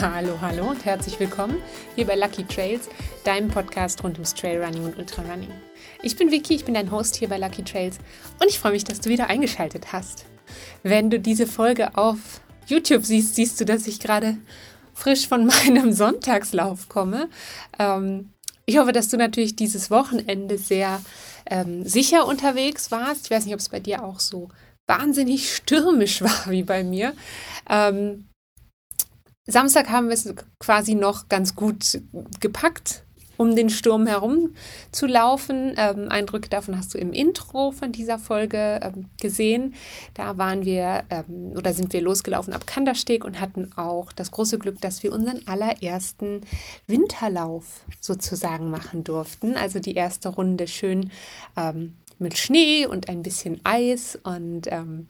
Hallo, hallo und herzlich willkommen hier bei Lucky Trails, deinem Podcast rund ums Trailrunning und Ultrarunning. Ich bin Vicky, ich bin dein Host hier bei Lucky Trails und ich freue mich, dass du wieder eingeschaltet hast. Wenn du diese Folge auf YouTube siehst, siehst du, dass ich gerade frisch von meinem Sonntagslauf komme. Ähm, ich hoffe, dass du natürlich dieses Wochenende sehr ähm, sicher unterwegs warst. Ich weiß nicht, ob es bei dir auch so wahnsinnig stürmisch war wie bei mir. Ähm, Samstag haben wir es quasi noch ganz gut gepackt, um den Sturm herum zu laufen. Ähm, Eindrücke davon hast du im Intro von dieser Folge ähm, gesehen. Da waren wir ähm, oder sind wir losgelaufen ab Kandersteg und hatten auch das große Glück, dass wir unseren allerersten Winterlauf sozusagen machen durften. Also die erste Runde schön ähm, mit Schnee und ein bisschen Eis und ähm,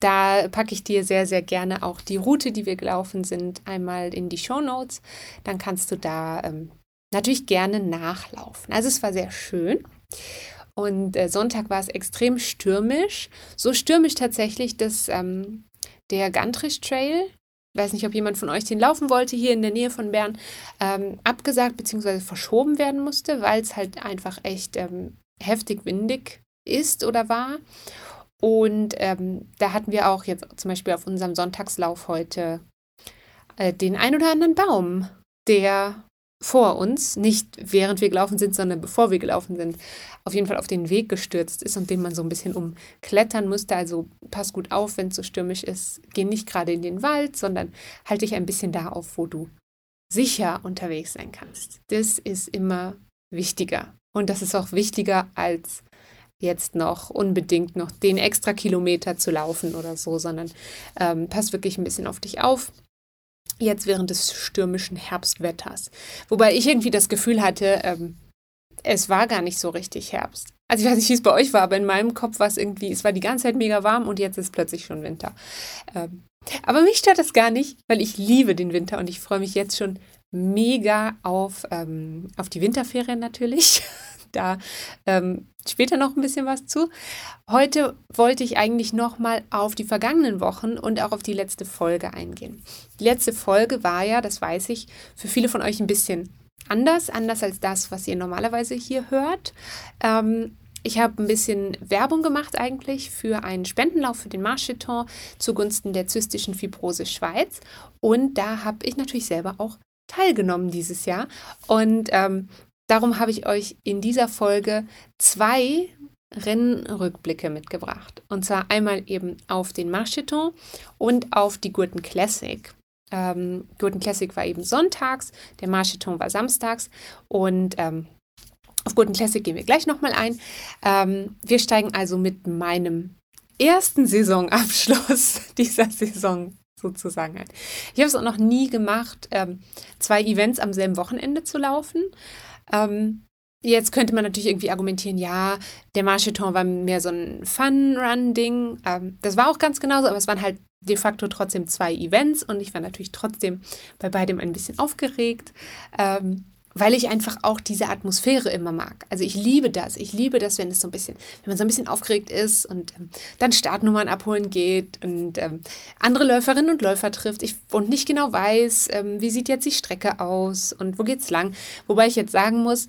da packe ich dir sehr, sehr gerne auch die Route, die wir gelaufen sind, einmal in die Show Notes. Dann kannst du da ähm, natürlich gerne nachlaufen. Also es war sehr schön. Und äh, Sonntag war es extrem stürmisch. So stürmisch tatsächlich, dass ähm, der Gantrisch Trail, ich weiß nicht, ob jemand von euch den laufen wollte, hier in der Nähe von Bern, ähm, abgesagt bzw. verschoben werden musste, weil es halt einfach echt ähm, heftig windig ist oder war. Und ähm, da hatten wir auch jetzt zum Beispiel auf unserem Sonntagslauf heute äh, den ein oder anderen Baum, der vor uns, nicht während wir gelaufen sind, sondern bevor wir gelaufen sind, auf jeden Fall auf den Weg gestürzt ist und den man so ein bisschen umklettern musste. Also pass gut auf, wenn es so stürmisch ist. Geh nicht gerade in den Wald, sondern halte dich ein bisschen da auf, wo du sicher unterwegs sein kannst. Das ist immer wichtiger. Und das ist auch wichtiger als jetzt noch unbedingt noch den extra Kilometer zu laufen oder so, sondern ähm, pass wirklich ein bisschen auf dich auf. Jetzt während des stürmischen Herbstwetters. Wobei ich irgendwie das Gefühl hatte, ähm, es war gar nicht so richtig Herbst. Also ich weiß nicht, wie es bei euch war, aber in meinem Kopf war es irgendwie, es war die ganze Zeit mega warm und jetzt ist plötzlich schon Winter. Ähm, aber mich stört das gar nicht, weil ich liebe den Winter und ich freue mich jetzt schon mega auf, ähm, auf die Winterferien natürlich. da ähm, später noch ein bisschen was zu. Heute wollte ich eigentlich nochmal auf die vergangenen Wochen und auch auf die letzte Folge eingehen. Die letzte Folge war ja, das weiß ich, für viele von euch ein bisschen anders, anders als das, was ihr normalerweise hier hört. Ähm, ich habe ein bisschen Werbung gemacht eigentlich für einen Spendenlauf für den Marcheton zugunsten der zystischen Fibrose Schweiz. Und da habe ich natürlich selber auch teilgenommen dieses Jahr. Und ähm, Darum habe ich euch in dieser Folge zwei Rennrückblicke mitgebracht. Und zwar einmal eben auf den Marcheton und auf die Gurten Classic. Ähm, Gurten Classic war eben sonntags, der Marcheton war samstags und ähm, auf Gurten Classic gehen wir gleich nochmal ein. Ähm, wir steigen also mit meinem ersten Saisonabschluss dieser Saison sozusagen ein. Ich habe es auch noch nie gemacht, ähm, zwei Events am selben Wochenende zu laufen. Ähm, jetzt könnte man natürlich irgendwie argumentieren, ja, der Marcheton war mehr so ein Fun-Run-Ding. Ähm, das war auch ganz genauso, aber es waren halt de facto trotzdem zwei Events und ich war natürlich trotzdem bei beidem ein bisschen aufgeregt. Ähm, weil ich einfach auch diese Atmosphäre immer mag. Also ich liebe das. Ich liebe das, wenn es so ein bisschen, wenn man so ein bisschen aufgeregt ist und ähm, dann Startnummern abholen geht und ähm, andere Läuferinnen und Läufer trifft ich, und nicht genau weiß, ähm, wie sieht jetzt die Strecke aus und wo geht's lang. Wobei ich jetzt sagen muss,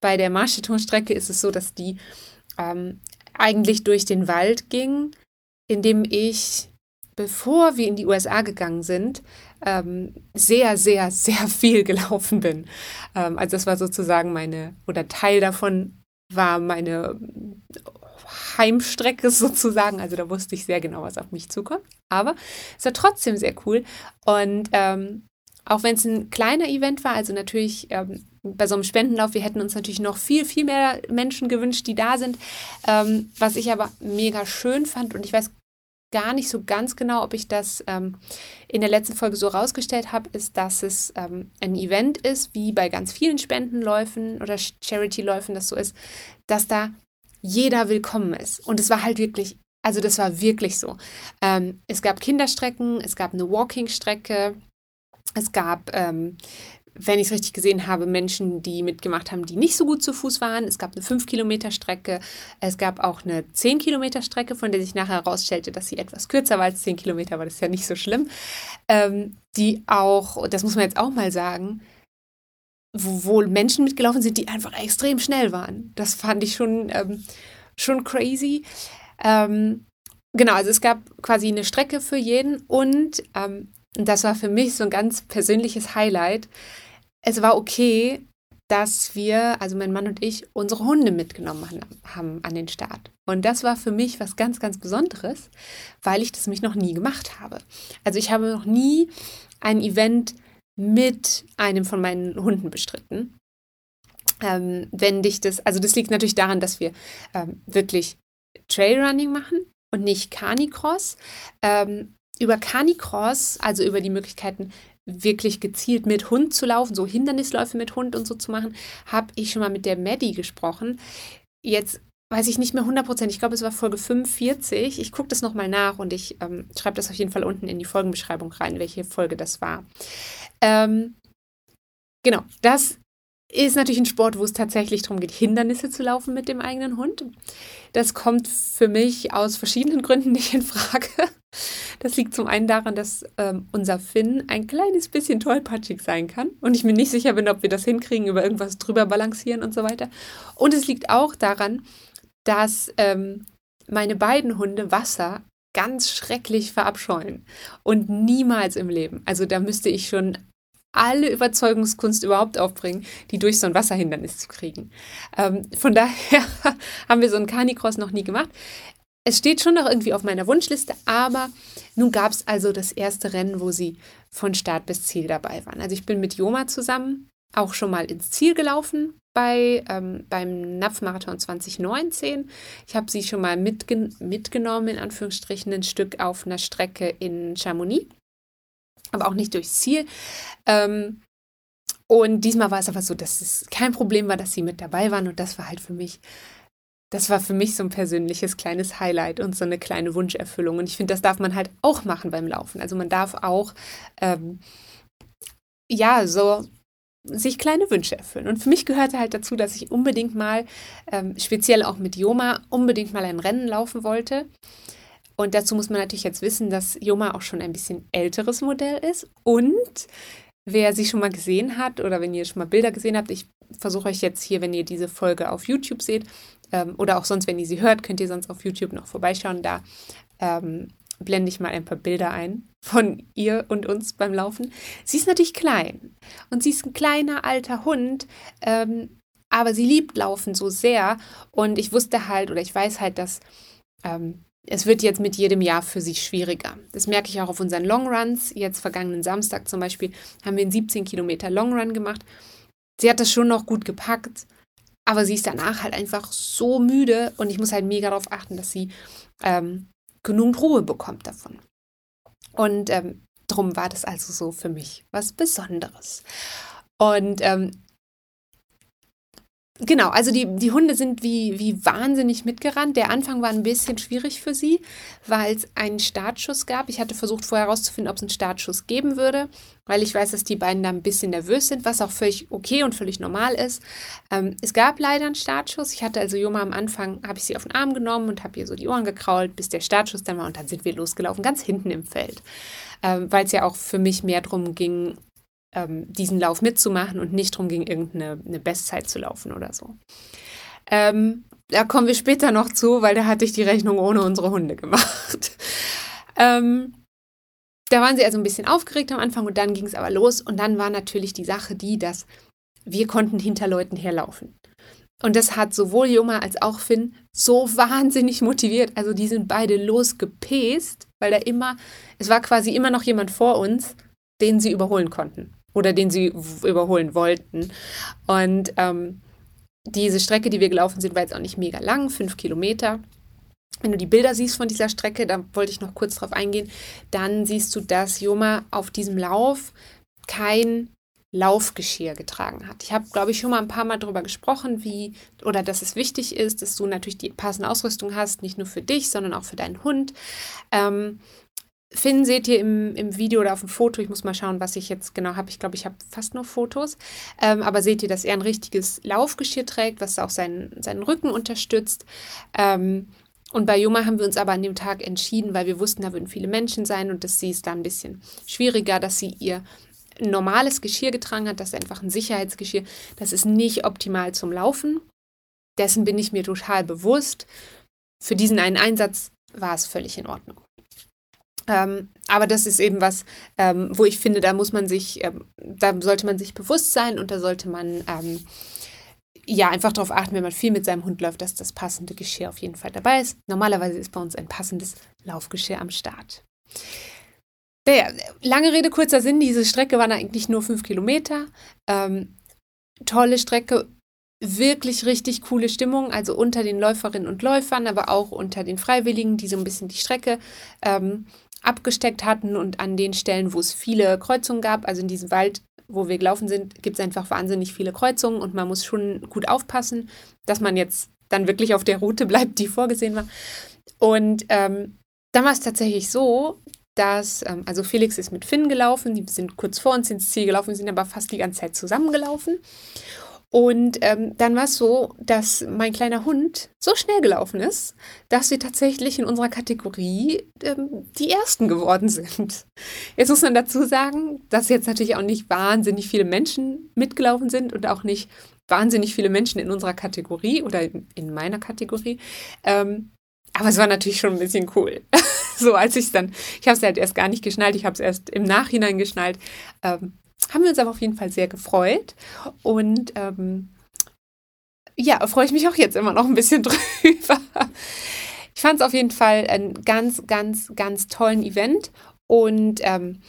bei der Marcheton-Strecke ist es so, dass die ähm, eigentlich durch den Wald ging, indem ich bevor wir in die USA gegangen sind, ähm, sehr, sehr, sehr viel gelaufen bin. Ähm, also das war sozusagen meine, oder Teil davon war meine Heimstrecke sozusagen. Also da wusste ich sehr genau, was auf mich zukommt. Aber es war trotzdem sehr cool. Und ähm, auch wenn es ein kleiner Event war, also natürlich ähm, bei so einem Spendenlauf, wir hätten uns natürlich noch viel, viel mehr Menschen gewünscht, die da sind. Ähm, was ich aber mega schön fand und ich weiß gar nicht so ganz genau, ob ich das ähm, in der letzten Folge so rausgestellt habe, ist, dass es ähm, ein Event ist, wie bei ganz vielen Spendenläufen oder Charity-Läufen das so ist, dass da jeder willkommen ist. Und es war halt wirklich, also das war wirklich so. Ähm, es gab Kinderstrecken, es gab eine Walking-Strecke, es gab ähm, wenn ich es richtig gesehen habe, Menschen, die mitgemacht haben, die nicht so gut zu Fuß waren. Es gab eine 5-Kilometer-Strecke. Es gab auch eine 10-Kilometer-Strecke, von der sich nachher herausstellte, dass sie etwas kürzer war als 10 Kilometer, aber das ist ja nicht so schlimm. Ähm, die auch, das muss man jetzt auch mal sagen, wo, wo Menschen mitgelaufen sind, die einfach extrem schnell waren. Das fand ich schon, ähm, schon crazy. Ähm, genau, also es gab quasi eine Strecke für jeden und ähm, das war für mich so ein ganz persönliches Highlight. Es war okay, dass wir, also mein Mann und ich, unsere Hunde mitgenommen haben an den Start. Und das war für mich was ganz, ganz Besonderes, weil ich das mich noch nie gemacht habe. Also ich habe noch nie ein Event mit einem von meinen Hunden bestritten. Ähm, wenn dich das, also das liegt natürlich daran, dass wir ähm, wirklich Trailrunning machen und nicht Canicross. Ähm, über Canicross, also über die Möglichkeiten, wirklich gezielt mit Hund zu laufen, so Hindernisläufe mit Hund und so zu machen, habe ich schon mal mit der Maddie gesprochen. Jetzt weiß ich nicht mehr 100%, ich glaube, es war Folge 45. Ich gucke das nochmal nach und ich ähm, schreibe das auf jeden Fall unten in die Folgenbeschreibung rein, welche Folge das war. Ähm, genau, das ist natürlich ein Sport, wo es tatsächlich darum geht, Hindernisse zu laufen mit dem eigenen Hund. Das kommt für mich aus verschiedenen Gründen nicht in Frage. Das liegt zum einen daran, dass ähm, unser Finn ein kleines bisschen tollpatschig sein kann und ich mir nicht sicher bin, ob wir das hinkriegen, über irgendwas drüber balancieren und so weiter. Und es liegt auch daran, dass ähm, meine beiden Hunde Wasser ganz schrecklich verabscheuen und niemals im Leben. Also da müsste ich schon alle Überzeugungskunst überhaupt aufbringen, die durch so ein Wasserhindernis zu kriegen. Ähm, von daher haben wir so einen Canicross noch nie gemacht. Es steht schon noch irgendwie auf meiner Wunschliste, aber nun gab es also das erste Rennen, wo sie von Start bis Ziel dabei waren. Also ich bin mit Joma zusammen auch schon mal ins Ziel gelaufen bei, ähm, beim Napfmarathon 2019. Ich habe sie schon mal mitgen mitgenommen, in Anführungsstrichen, ein Stück auf einer Strecke in Chamonix aber auch nicht durchs Ziel. Ähm, und diesmal war es aber so, dass es kein Problem war, dass sie mit dabei waren. Und das war halt für mich, das war für mich so ein persönliches kleines Highlight und so eine kleine Wunscherfüllung. Und ich finde, das darf man halt auch machen beim Laufen. Also man darf auch, ähm, ja, so sich kleine Wünsche erfüllen. Und für mich gehörte halt dazu, dass ich unbedingt mal, ähm, speziell auch mit Joma, unbedingt mal ein Rennen laufen wollte. Und dazu muss man natürlich jetzt wissen, dass Joma auch schon ein bisschen älteres Modell ist. Und wer sie schon mal gesehen hat oder wenn ihr schon mal Bilder gesehen habt, ich versuche euch jetzt hier, wenn ihr diese Folge auf YouTube seht ähm, oder auch sonst, wenn ihr sie hört, könnt ihr sonst auf YouTube noch vorbeischauen. Da ähm, blende ich mal ein paar Bilder ein von ihr und uns beim Laufen. Sie ist natürlich klein und sie ist ein kleiner alter Hund, ähm, aber sie liebt Laufen so sehr und ich wusste halt oder ich weiß halt, dass ähm, es wird jetzt mit jedem Jahr für sie schwieriger. Das merke ich auch auf unseren Longruns. Jetzt vergangenen Samstag zum Beispiel haben wir einen 17 Kilometer Longrun gemacht. Sie hat das schon noch gut gepackt, aber sie ist danach halt einfach so müde und ich muss halt mega darauf achten, dass sie ähm, genug Ruhe bekommt davon. Und ähm, drum war das also so für mich was Besonderes. Und ähm, Genau, also die, die Hunde sind wie, wie wahnsinnig mitgerannt. Der Anfang war ein bisschen schwierig für sie, weil es einen Startschuss gab. Ich hatte versucht vorher herauszufinden, ob es einen Startschuss geben würde, weil ich weiß, dass die beiden da ein bisschen nervös sind, was auch völlig okay und völlig normal ist. Ähm, es gab leider einen Startschuss. Ich hatte also Joma am Anfang, habe ich sie auf den Arm genommen und habe ihr so die Ohren gekrault, bis der Startschuss dann war und dann sind wir losgelaufen, ganz hinten im Feld. Ähm, weil es ja auch für mich mehr darum ging, ähm, diesen Lauf mitzumachen und nicht darum ging, irgendeine eine Bestzeit zu laufen oder so. Ähm, da kommen wir später noch zu, weil da hatte ich die Rechnung ohne unsere Hunde gemacht. ähm, da waren sie also ein bisschen aufgeregt am Anfang und dann ging es aber los. Und dann war natürlich die Sache die, dass wir konnten hinter Leuten herlaufen. Und das hat sowohl Joma als auch Finn so wahnsinnig motiviert. Also die sind beide losgepest, weil da immer, es war quasi immer noch jemand vor uns, den sie überholen konnten oder den sie überholen wollten. Und ähm, diese Strecke, die wir gelaufen sind, war jetzt auch nicht mega lang, fünf Kilometer. Wenn du die Bilder siehst von dieser Strecke, da wollte ich noch kurz drauf eingehen, dann siehst du, dass Joma auf diesem Lauf kein Laufgeschirr getragen hat. Ich habe, glaube ich, schon mal ein paar Mal darüber gesprochen, wie oder dass es wichtig ist, dass du natürlich die passende Ausrüstung hast, nicht nur für dich, sondern auch für deinen Hund. Ähm, Finn seht ihr im, im Video oder auf dem Foto. Ich muss mal schauen, was ich jetzt genau habe. Ich glaube, ich habe fast nur Fotos. Ähm, aber seht ihr, dass er ein richtiges Laufgeschirr trägt, was auch seinen, seinen Rücken unterstützt. Ähm, Und bei Juma haben wir uns aber an dem Tag entschieden, weil wir wussten, da würden viele Menschen sein und das sie ist da ein bisschen schwieriger, dass sie ihr normales Geschirr getragen hat. Das ist einfach ein Sicherheitsgeschirr. Das ist nicht optimal zum Laufen. Dessen bin ich mir total bewusst. Für diesen einen Einsatz war es völlig in Ordnung. Ähm, aber das ist eben was, ähm, wo ich finde, da muss man sich, ähm, da sollte man sich bewusst sein und da sollte man ähm, ja einfach darauf achten, wenn man viel mit seinem Hund läuft, dass das passende Geschirr auf jeden Fall dabei ist. Normalerweise ist bei uns ein passendes Laufgeschirr am Start. Naja, lange Rede, kurzer Sinn, diese Strecke war eigentlich nur fünf Kilometer. Ähm, tolle Strecke, wirklich richtig coole Stimmung, also unter den Läuferinnen und Läufern, aber auch unter den Freiwilligen, die so ein bisschen die Strecke ähm, abgesteckt hatten und an den Stellen, wo es viele Kreuzungen gab, also in diesem Wald, wo wir gelaufen sind, gibt es einfach wahnsinnig viele Kreuzungen und man muss schon gut aufpassen, dass man jetzt dann wirklich auf der Route bleibt, die vorgesehen war. Und ähm, dann war es tatsächlich so, dass, ähm, also Felix ist mit Finn gelaufen, die sind kurz vor uns ins Ziel gelaufen, sind aber fast die ganze Zeit zusammengelaufen. Und ähm, dann war es so, dass mein kleiner Hund so schnell gelaufen ist, dass wir tatsächlich in unserer Kategorie ähm, die Ersten geworden sind. Jetzt muss man dazu sagen, dass jetzt natürlich auch nicht wahnsinnig viele Menschen mitgelaufen sind und auch nicht wahnsinnig viele Menschen in unserer Kategorie oder in, in meiner Kategorie. Ähm, aber es war natürlich schon ein bisschen cool. so als ich es dann, ich habe es halt erst gar nicht geschnallt, ich habe es erst im Nachhinein geschnallt. Ähm, haben wir uns aber auf jeden Fall sehr gefreut. Und ähm, ja, freue ich mich auch jetzt immer noch ein bisschen drüber. Ich fand es auf jeden Fall ein ganz, ganz, ganz tollen Event. Und ähm,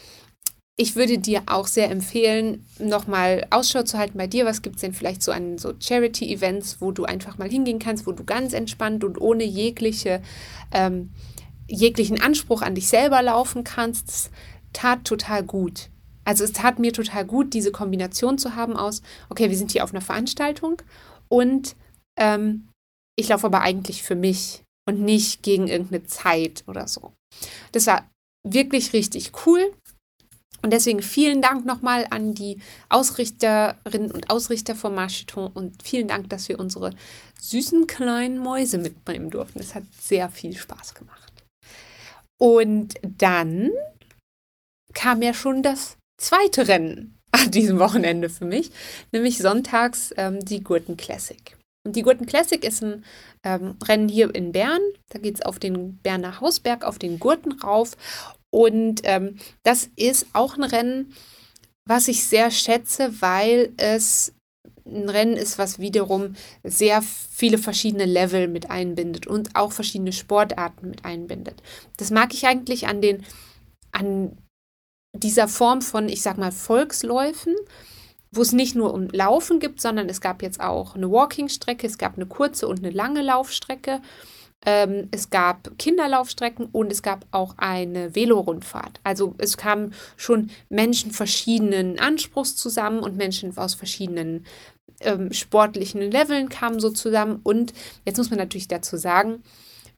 ich würde dir auch sehr empfehlen, nochmal Ausschau zu halten bei dir. Was gibt es denn vielleicht so an so Charity-Events, wo du einfach mal hingehen kannst, wo du ganz entspannt und ohne jegliche, ähm, jeglichen Anspruch an dich selber laufen kannst? Tat total gut. Also es tat mir total gut, diese Kombination zu haben aus, okay, wir sind hier auf einer Veranstaltung und ähm, ich laufe aber eigentlich für mich und nicht gegen irgendeine Zeit oder so. Das war wirklich richtig cool. Und deswegen vielen Dank nochmal an die Ausrichterinnen und Ausrichter von Marcheton und vielen Dank, dass wir unsere süßen kleinen Mäuse mitnehmen durften. Es hat sehr viel Spaß gemacht. Und dann kam ja schon das zweite Rennen an diesem Wochenende für mich, nämlich sonntags ähm, die Gurten Classic. Und die Gurten Classic ist ein ähm, Rennen hier in Bern. Da geht es auf den Berner Hausberg, auf den Gurten rauf. Und ähm, das ist auch ein Rennen, was ich sehr schätze, weil es ein Rennen ist, was wiederum sehr viele verschiedene Level mit einbindet und auch verschiedene Sportarten mit einbindet. Das mag ich eigentlich an den, an dieser Form von, ich sag mal, Volksläufen, wo es nicht nur um Laufen gibt, sondern es gab jetzt auch eine Walking-Strecke, es gab eine kurze und eine lange Laufstrecke, ähm, es gab Kinderlaufstrecken und es gab auch eine Velorundfahrt. Also es kamen schon Menschen verschiedenen Anspruchs zusammen und Menschen aus verschiedenen ähm, sportlichen Leveln kamen so zusammen. Und jetzt muss man natürlich dazu sagen,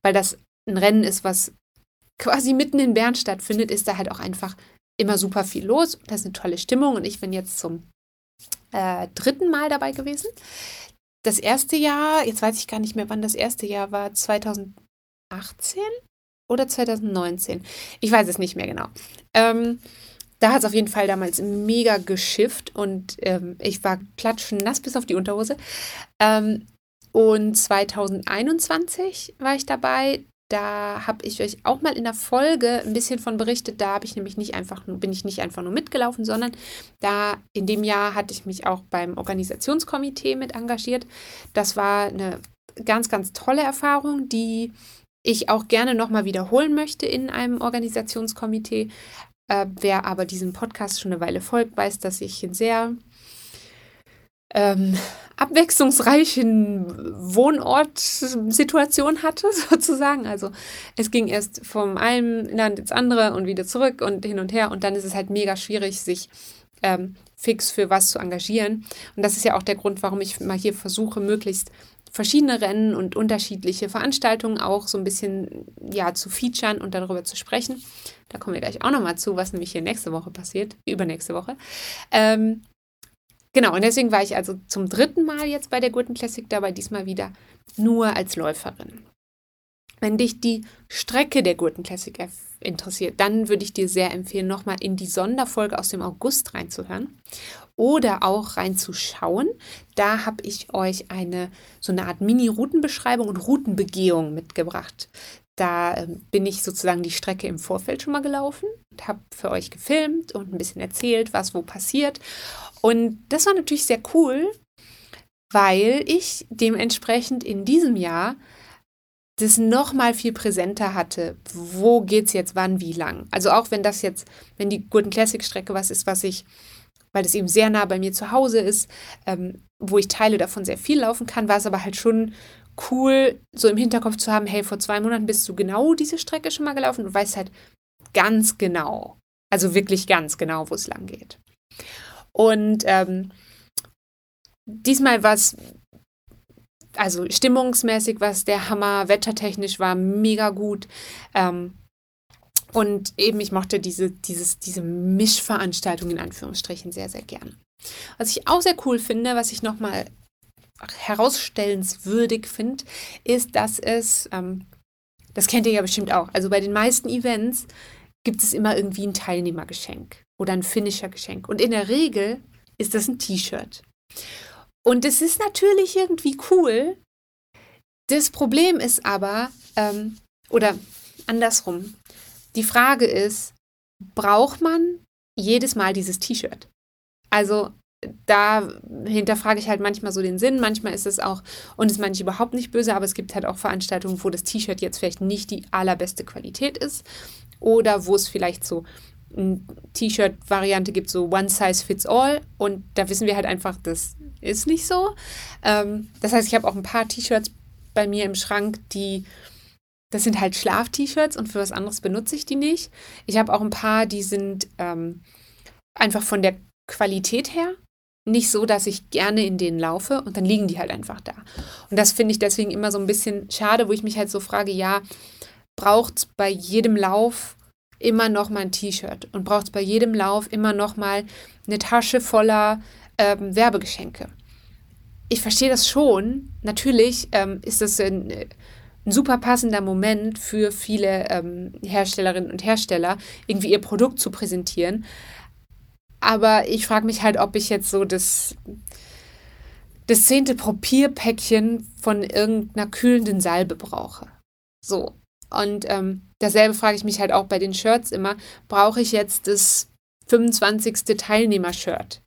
weil das ein Rennen ist, was quasi mitten in Bern stattfindet, ist da halt auch einfach immer super viel los. Das ist eine tolle Stimmung und ich bin jetzt zum äh, dritten Mal dabei gewesen. Das erste Jahr, jetzt weiß ich gar nicht mehr, wann das erste Jahr war, 2018 oder 2019. Ich weiß es nicht mehr genau. Ähm, da hat es auf jeden Fall damals mega geschifft und ähm, ich war klatschnass bis auf die Unterhose. Ähm, und 2021 war ich dabei. Da habe ich euch auch mal in der Folge ein bisschen von berichtet. Da habe ich nämlich nicht einfach nur, bin ich nicht einfach nur mitgelaufen, sondern da in dem Jahr hatte ich mich auch beim Organisationskomitee mit engagiert. Das war eine ganz, ganz tolle Erfahrung, die ich auch gerne nochmal wiederholen möchte in einem Organisationskomitee. Äh, wer aber diesem Podcast schon eine Weile folgt, weiß, dass ich ein sehr ähm, abwechslungsreichen Wohnortsituation hatte, sozusagen. Also es ging erst vom einen Land ins andere und wieder zurück und hin und her. Und dann ist es halt mega schwierig, sich ähm, fix für was zu engagieren. Und das ist ja auch der Grund, warum ich mal hier versuche, möglichst verschiedene Rennen und unterschiedliche Veranstaltungen auch so ein bisschen ja zu featuren und darüber zu sprechen. Da kommen wir gleich auch nochmal zu, was nämlich hier nächste Woche passiert, übernächste Woche. Ähm, Genau, und deswegen war ich also zum dritten Mal jetzt bei der Gurten Classic dabei, diesmal wieder nur als Läuferin. Wenn dich die Strecke der Gurten Classic interessiert, dann würde ich dir sehr empfehlen, nochmal in die Sonderfolge aus dem August reinzuhören oder auch reinzuschauen. Da habe ich euch eine so eine Art Mini-Routenbeschreibung und Routenbegehung mitgebracht. Da äh, bin ich sozusagen die Strecke im Vorfeld schon mal gelaufen und habe für euch gefilmt und ein bisschen erzählt, was wo passiert. Und das war natürlich sehr cool, weil ich dementsprechend in diesem Jahr das noch mal viel präsenter hatte. Wo geht es jetzt wann, wie lang? Also auch wenn das jetzt, wenn die Gurten Classic Strecke was ist, was ich, weil das eben sehr nah bei mir zu Hause ist, ähm, wo ich Teile davon sehr viel laufen kann, war es aber halt schon cool, so im Hinterkopf zu haben, hey, vor zwei Monaten bist du genau diese Strecke schon mal gelaufen und weißt halt ganz genau, also wirklich ganz genau, wo es lang geht. Und ähm, diesmal war es also stimmungsmäßig was der Hammer, wettertechnisch war mega gut. Ähm, und eben, ich mochte diese, dieses, diese Mischveranstaltung in Anführungsstrichen sehr, sehr gern. Was ich auch sehr cool finde, was ich nochmal herausstellenswürdig finde, ist, dass es, ähm, das kennt ihr ja bestimmt auch, also bei den meisten Events gibt es immer irgendwie ein Teilnehmergeschenk oder ein Finisher-Geschenk. Und in der Regel ist das ein T-Shirt. Und es ist natürlich irgendwie cool. Das Problem ist aber, ähm, oder andersrum, die Frage ist, braucht man jedes Mal dieses T-Shirt? Also da hinterfrage ich halt manchmal so den Sinn. Manchmal ist es auch, und ist manche überhaupt nicht böse, aber es gibt halt auch Veranstaltungen, wo das T-Shirt jetzt vielleicht nicht die allerbeste Qualität ist oder wo es vielleicht so eine T-Shirt-Variante gibt, so One Size Fits All. Und da wissen wir halt einfach, das ist nicht so. Ähm, das heißt, ich habe auch ein paar T-Shirts bei mir im Schrank, die, das sind halt Schlaf-T-Shirts und für was anderes benutze ich die nicht. Ich habe auch ein paar, die sind ähm, einfach von der Qualität her nicht so, dass ich gerne in denen laufe und dann liegen die halt einfach da. Und das finde ich deswegen immer so ein bisschen schade, wo ich mich halt so frage, ja, braucht es bei jedem Lauf immer noch mal ein T-Shirt und braucht es bei jedem Lauf immer noch mal eine Tasche voller ähm, Werbegeschenke. Ich verstehe das schon. Natürlich ähm, ist das ein, ein, super passender Moment für viele ähm, Herstellerinnen und Hersteller, irgendwie ihr Produkt zu präsentieren. Aber ich frage mich halt, ob ich jetzt so das, das zehnte Probierpäckchen von irgendeiner kühlenden Salbe brauche. So. Und ähm, dasselbe frage ich mich halt auch bei den Shirts immer. Brauche ich jetzt das 25. Teilnehmer-Shirt?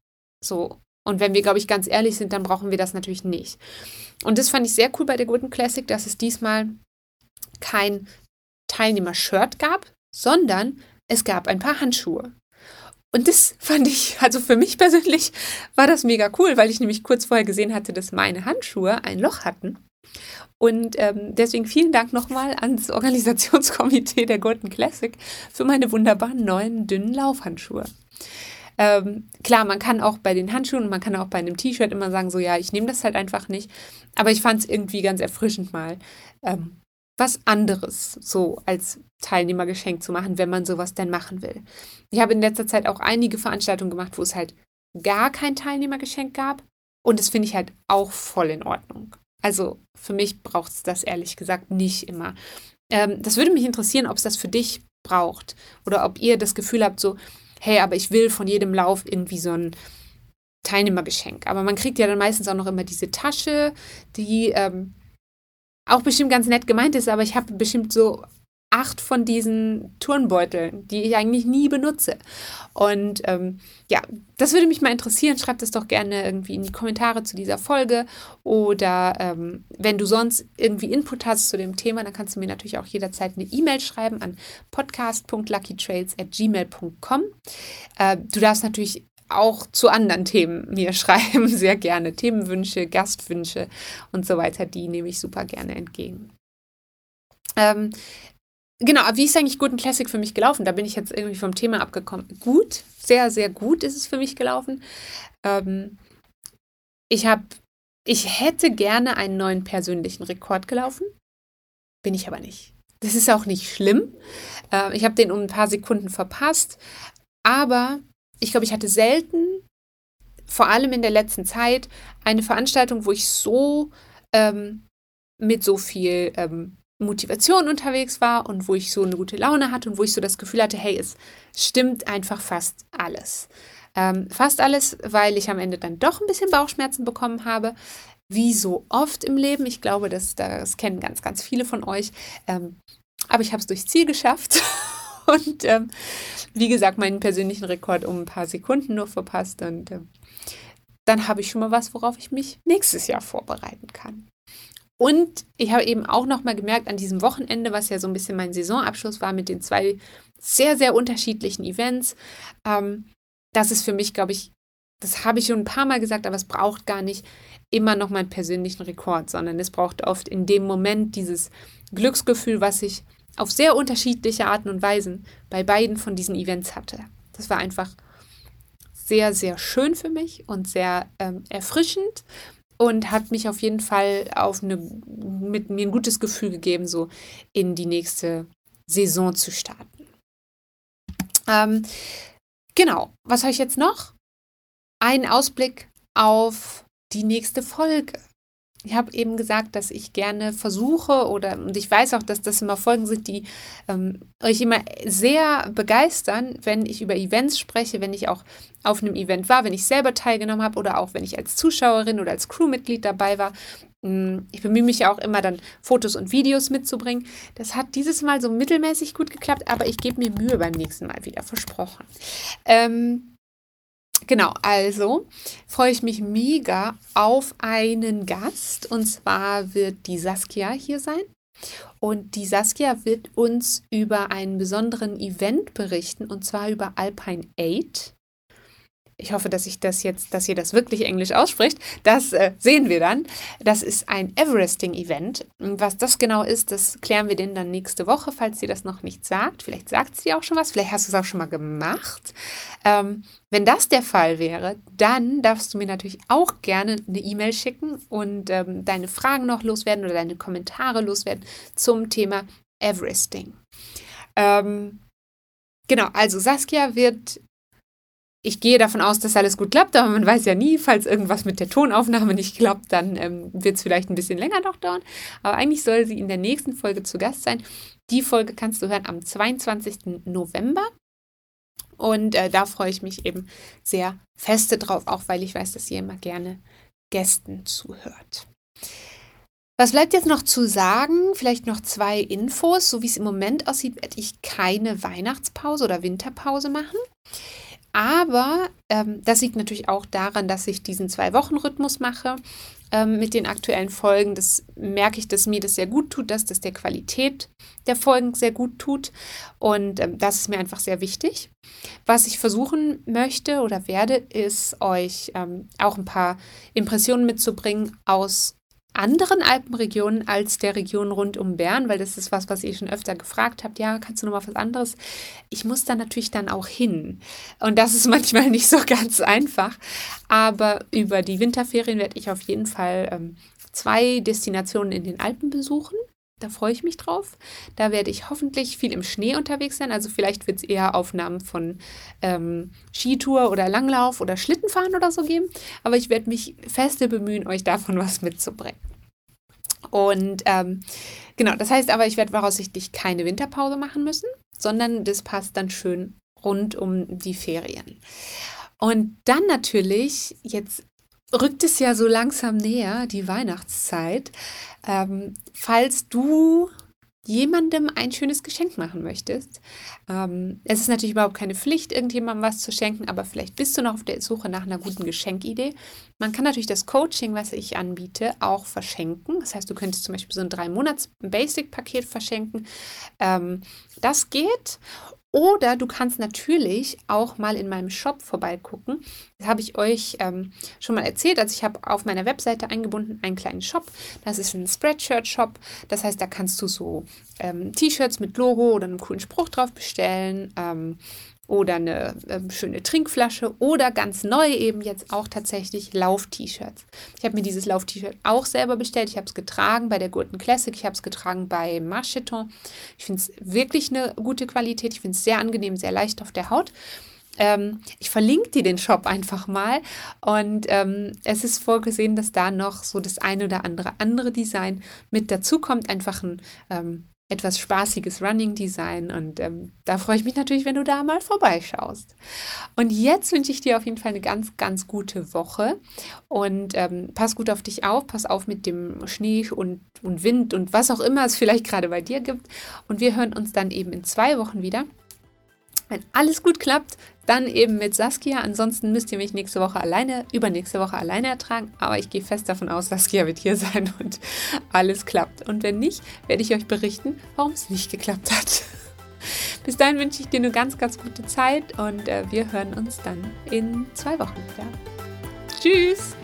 So. Und wenn wir, glaube ich, ganz ehrlich sind, dann brauchen wir das natürlich nicht. Und das fand ich sehr cool bei der Golden Classic, dass es diesmal kein Teilnehmer-Shirt gab, sondern es gab ein paar Handschuhe. Und das fand ich, also für mich persönlich war das mega cool, weil ich nämlich kurz vorher gesehen hatte, dass meine Handschuhe ein Loch hatten. Und ähm, deswegen vielen Dank nochmal ans Organisationskomitee der Golden Classic für meine wunderbaren neuen dünnen Laufhandschuhe. Ähm, klar, man kann auch bei den Handschuhen, man kann auch bei einem T-Shirt immer sagen, so ja, ich nehme das halt einfach nicht. Aber ich fand es irgendwie ganz erfrischend mal, ähm, was anderes so als Teilnehmergeschenk zu machen, wenn man sowas denn machen will. Ich habe in letzter Zeit auch einige Veranstaltungen gemacht, wo es halt gar kein Teilnehmergeschenk gab. Und das finde ich halt auch voll in Ordnung. Also für mich braucht es das ehrlich gesagt nicht immer. Ähm, das würde mich interessieren, ob es das für dich braucht oder ob ihr das Gefühl habt, so, hey, aber ich will von jedem Lauf irgendwie so ein Teilnehmergeschenk. Aber man kriegt ja dann meistens auch noch immer diese Tasche, die ähm, auch bestimmt ganz nett gemeint ist, aber ich habe bestimmt so acht von diesen Turnbeuteln, die ich eigentlich nie benutze. Und ähm, ja, das würde mich mal interessieren. Schreibt es doch gerne irgendwie in die Kommentare zu dieser Folge. Oder ähm, wenn du sonst irgendwie Input hast zu dem Thema, dann kannst du mir natürlich auch jederzeit eine E-Mail schreiben an podcast.luckytrails.gmail.com. Äh, du darfst natürlich auch zu anderen Themen mir schreiben, sehr gerne. Themenwünsche, Gastwünsche und so weiter, die nehme ich super gerne entgegen. Ähm, Genau, wie ist eigentlich Guten Classic für mich gelaufen? Da bin ich jetzt irgendwie vom Thema abgekommen. Gut, sehr, sehr gut ist es für mich gelaufen. Ähm, ich habe, ich hätte gerne einen neuen persönlichen Rekord gelaufen, bin ich aber nicht. Das ist auch nicht schlimm. Äh, ich habe den um ein paar Sekunden verpasst, aber ich glaube, ich hatte selten, vor allem in der letzten Zeit, eine Veranstaltung, wo ich so ähm, mit so viel ähm, Motivation unterwegs war und wo ich so eine gute Laune hatte und wo ich so das Gefühl hatte, hey, es stimmt einfach fast alles. Ähm, fast alles, weil ich am Ende dann doch ein bisschen Bauchschmerzen bekommen habe. Wie so oft im Leben. Ich glaube, das, das kennen ganz, ganz viele von euch. Ähm, aber ich habe es durchs Ziel geschafft. Und ähm, wie gesagt, meinen persönlichen Rekord um ein paar Sekunden nur verpasst. Und äh, dann habe ich schon mal was, worauf ich mich nächstes Jahr vorbereiten kann. Und ich habe eben auch noch mal gemerkt an diesem Wochenende, was ja so ein bisschen mein Saisonabschluss war mit den zwei sehr, sehr unterschiedlichen Events, ähm, das ist für mich, glaube ich, das habe ich schon ein paar Mal gesagt, aber es braucht gar nicht immer noch meinen persönlichen Rekord, sondern es braucht oft in dem Moment dieses Glücksgefühl, was ich auf sehr unterschiedliche Arten und Weisen bei beiden von diesen Events hatte. Das war einfach sehr, sehr schön für mich und sehr ähm, erfrischend und hat mich auf jeden Fall auf eine, mit mir ein gutes Gefühl gegeben, so in die nächste Saison zu starten. Ähm, genau, was habe ich jetzt noch? Ein Ausblick auf die nächste Folge ich habe eben gesagt, dass ich gerne versuche oder und ich weiß auch, dass das immer Folgen sind, die ähm, euch immer sehr begeistern, wenn ich über Events spreche, wenn ich auch auf einem Event war, wenn ich selber teilgenommen habe oder auch wenn ich als Zuschauerin oder als Crewmitglied dabei war. Hm, ich bemühe mich ja auch immer dann Fotos und Videos mitzubringen. Das hat dieses Mal so mittelmäßig gut geklappt, aber ich gebe mir Mühe beim nächsten Mal wieder, versprochen. Ähm, Genau, also freue ich mich mega auf einen Gast und zwar wird die Saskia hier sein. Und die Saskia wird uns über einen besonderen Event berichten und zwar über Alpine 8 ich hoffe, dass ich das jetzt, dass ihr das wirklich Englisch ausspricht. Das äh, sehen wir dann. Das ist ein Everesting-Event. Was das genau ist, das klären wir denn dann nächste Woche, falls sie das noch nicht sagt. Vielleicht sagt sie auch schon was, vielleicht hast du es auch schon mal gemacht. Ähm, wenn das der Fall wäre, dann darfst du mir natürlich auch gerne eine E-Mail schicken und ähm, deine Fragen noch loswerden oder deine Kommentare loswerden zum Thema Everesting. Ähm, genau, also Saskia wird ich gehe davon aus, dass alles gut klappt, aber man weiß ja nie, falls irgendwas mit der Tonaufnahme nicht klappt, dann ähm, wird es vielleicht ein bisschen länger noch dauern. Aber eigentlich soll sie in der nächsten Folge zu Gast sein. Die Folge kannst du hören am 22. November. Und äh, da freue ich mich eben sehr feste drauf, auch weil ich weiß, dass ihr immer gerne Gästen zuhört. Was bleibt jetzt noch zu sagen? Vielleicht noch zwei Infos. So wie es im Moment aussieht, werde ich keine Weihnachtspause oder Winterpause machen. Aber ähm, das liegt natürlich auch daran, dass ich diesen Zwei-Wochen-Rhythmus mache ähm, mit den aktuellen Folgen. Das merke ich, dass mir das sehr gut tut, dass das der Qualität der Folgen sehr gut tut. Und ähm, das ist mir einfach sehr wichtig. Was ich versuchen möchte oder werde, ist euch ähm, auch ein paar Impressionen mitzubringen aus anderen Alpenregionen als der Region rund um Bern, weil das ist was, was ihr schon öfter gefragt habt. Ja, kannst du noch mal was anderes? Ich muss da natürlich dann auch hin. Und das ist manchmal nicht so ganz einfach. Aber über die Winterferien werde ich auf jeden Fall ähm, zwei Destinationen in den Alpen besuchen. Da freue ich mich drauf. Da werde ich hoffentlich viel im Schnee unterwegs sein. Also vielleicht wird es eher Aufnahmen von ähm, Skitour oder Langlauf oder Schlittenfahren oder so geben. Aber ich werde mich feste bemühen, euch davon was mitzubringen. Und ähm, genau, das heißt aber, ich werde voraussichtlich keine Winterpause machen müssen, sondern das passt dann schön rund um die Ferien. Und dann natürlich, jetzt rückt es ja so langsam näher, die Weihnachtszeit. Ähm, falls du jemandem ein schönes Geschenk machen möchtest. Ähm, es ist natürlich überhaupt keine Pflicht, irgendjemandem was zu schenken, aber vielleicht bist du noch auf der Suche nach einer guten Geschenkidee. Man kann natürlich das Coaching, was ich anbiete, auch verschenken. Das heißt, du könntest zum Beispiel so ein drei Monats Basic-Paket verschenken. Ähm, das geht. Oder du kannst natürlich auch mal in meinem Shop vorbeigucken. Das habe ich euch ähm, schon mal erzählt. Also ich habe auf meiner Webseite eingebunden einen kleinen Shop. Das ist ein Spreadshirt-Shop. Das heißt, da kannst du so ähm, T-Shirts mit Logo oder einem coolen Spruch drauf bestellen. Ähm, oder eine äh, schöne Trinkflasche oder ganz neu eben jetzt auch tatsächlich Lauf-T-Shirts. Ich habe mir dieses Lauf-T-Shirt auch selber bestellt. Ich habe es getragen bei der Gurten Classic, ich habe es getragen bei Marcheton. Ich finde es wirklich eine gute Qualität. Ich finde es sehr angenehm, sehr leicht auf der Haut. Ähm, ich verlinke dir den Shop einfach mal und ähm, es ist vorgesehen, dass da noch so das eine oder andere andere Design mit dazu kommt. Einfach ein ähm, etwas spaßiges Running Design und ähm, da freue ich mich natürlich, wenn du da mal vorbeischaust. Und jetzt wünsche ich dir auf jeden Fall eine ganz, ganz gute Woche und ähm, pass gut auf dich auf, pass auf mit dem Schnee und, und Wind und was auch immer es vielleicht gerade bei dir gibt und wir hören uns dann eben in zwei Wochen wieder. Wenn alles gut klappt, dann eben mit Saskia. Ansonsten müsst ihr mich nächste Woche alleine, übernächste Woche alleine ertragen. Aber ich gehe fest davon aus, Saskia wird hier sein und alles klappt. Und wenn nicht, werde ich euch berichten, warum es nicht geklappt hat. Bis dahin wünsche ich dir eine ganz, ganz gute Zeit und äh, wir hören uns dann in zwei Wochen wieder. Tschüss!